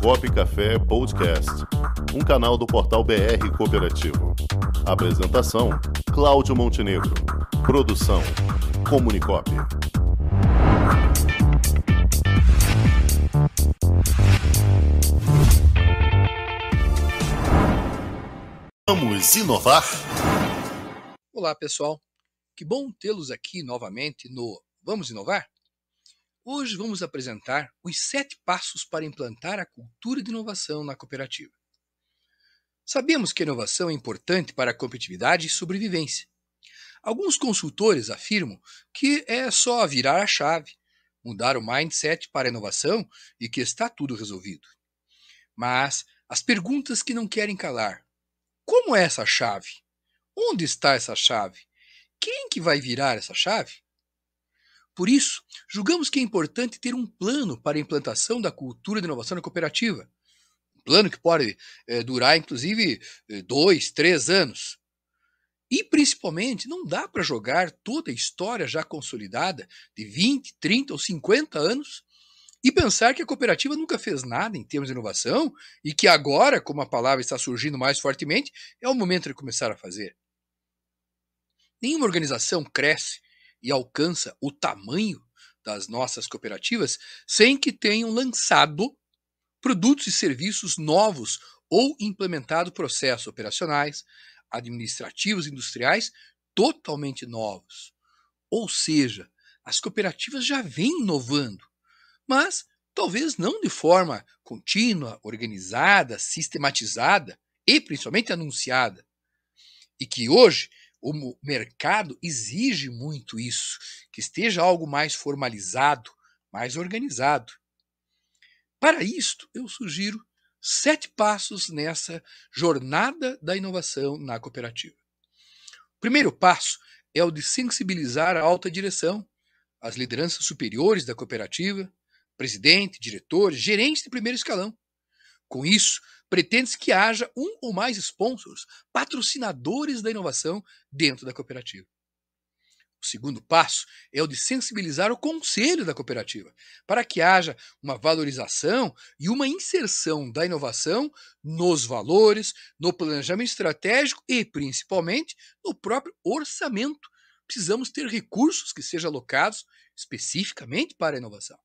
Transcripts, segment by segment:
Comunicop Café Podcast, um canal do portal BR Cooperativo. Apresentação: Cláudio Montenegro. Produção: Comunicop. Vamos inovar? Olá, pessoal. Que bom tê-los aqui novamente no Vamos Inovar? Hoje vamos apresentar os sete passos para implantar a cultura de inovação na cooperativa. Sabemos que a inovação é importante para a competitividade e sobrevivência. Alguns consultores afirmam que é só virar a chave, mudar o mindset para a inovação e que está tudo resolvido. Mas as perguntas que não querem calar: como é essa chave? Onde está essa chave? Quem que vai virar essa chave? Por isso, julgamos que é importante ter um plano para a implantação da cultura de inovação na cooperativa. Um plano que pode é, durar, inclusive, eh, dois, três anos. E, principalmente, não dá para jogar toda a história já consolidada de 20, 30 ou 50 anos e pensar que a cooperativa nunca fez nada em termos de inovação e que agora, como a palavra está surgindo mais fortemente, é o momento de começar a fazer. Nenhuma organização cresce e alcança o tamanho das nossas cooperativas sem que tenham lançado produtos e serviços novos ou implementado processos operacionais, administrativos, industriais totalmente novos. Ou seja, as cooperativas já vêm inovando, mas talvez não de forma contínua, organizada, sistematizada e principalmente anunciada. E que hoje o mercado exige muito isso, que esteja algo mais formalizado, mais organizado. Para isto, eu sugiro sete passos nessa jornada da inovação na cooperativa. O primeiro passo é o de sensibilizar a alta direção, as lideranças superiores da cooperativa, presidente, diretores, gerentes de primeiro escalão. Com isso, pretende-se que haja um ou mais sponsors, patrocinadores da inovação dentro da cooperativa. O segundo passo é o de sensibilizar o conselho da cooperativa, para que haja uma valorização e uma inserção da inovação nos valores, no planejamento estratégico e, principalmente, no próprio orçamento. Precisamos ter recursos que sejam alocados especificamente para a inovação.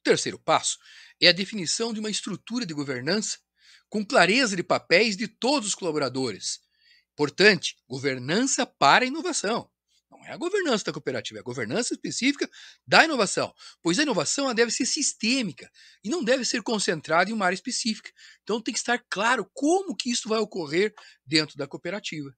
O terceiro passo é a definição de uma estrutura de governança com clareza de papéis de todos os colaboradores. Importante, governança para a inovação. Não é a governança da cooperativa, é a governança específica da inovação, pois a inovação deve ser sistêmica e não deve ser concentrada em uma área específica. Então tem que estar claro como que isso vai ocorrer dentro da cooperativa.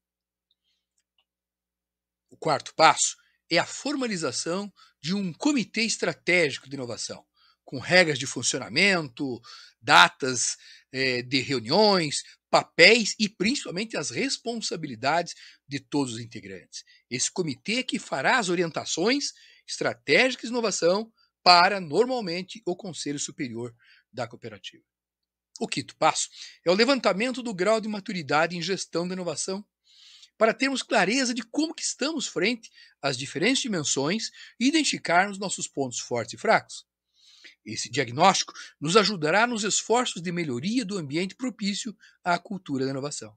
O quarto passo é a formalização de um comitê estratégico de inovação com regras de funcionamento, datas eh, de reuniões, papéis e principalmente as responsabilidades de todos os integrantes. Esse comitê é que fará as orientações estratégicas de inovação para, normalmente, o Conselho Superior da Cooperativa. O quinto passo é o levantamento do grau de maturidade em gestão da inovação, para termos clareza de como que estamos frente às diferentes dimensões e identificarmos nossos pontos fortes e fracos. Esse diagnóstico nos ajudará nos esforços de melhoria do ambiente propício à cultura da inovação.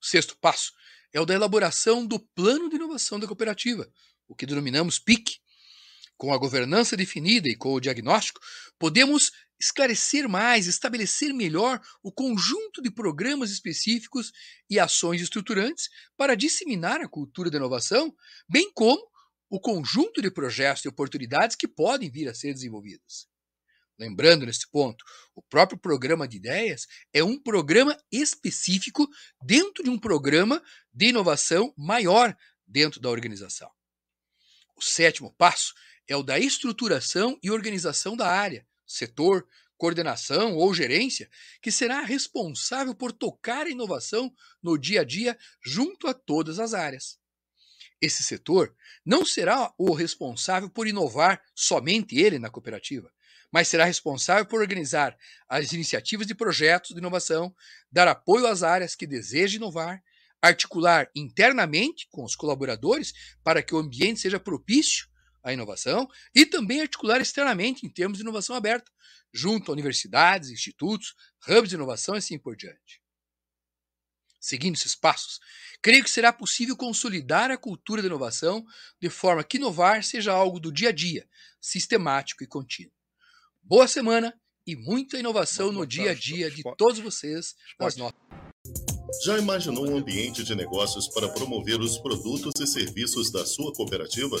O sexto passo é o da elaboração do plano de inovação da cooperativa, o que denominamos PIC. Com a governança definida e com o diagnóstico, podemos esclarecer mais, estabelecer melhor o conjunto de programas específicos e ações estruturantes para disseminar a cultura da inovação, bem como o conjunto de projetos e oportunidades que podem vir a ser desenvolvidas. Lembrando nesse ponto, o próprio programa de ideias é um programa específico dentro de um programa de inovação maior dentro da organização. O sétimo passo é o da estruturação e organização da área, setor, coordenação ou gerência, que será responsável por tocar a inovação no dia a dia junto a todas as áreas. Esse setor não será o responsável por inovar somente ele na cooperativa, mas será responsável por organizar as iniciativas de projetos de inovação, dar apoio às áreas que desejam inovar, articular internamente com os colaboradores para que o ambiente seja propício a inovação e também articular externamente em termos de inovação aberta, junto a universidades, institutos, hubs de inovação e assim por diante. Seguindo esses passos, creio que será possível consolidar a cultura da inovação de forma que inovar seja algo do dia a dia, sistemático e contínuo. Boa semana e muita inovação no dia a dia de todos vocês nas nossas. Já imaginou um ambiente de negócios para promover os produtos e serviços da sua cooperativa?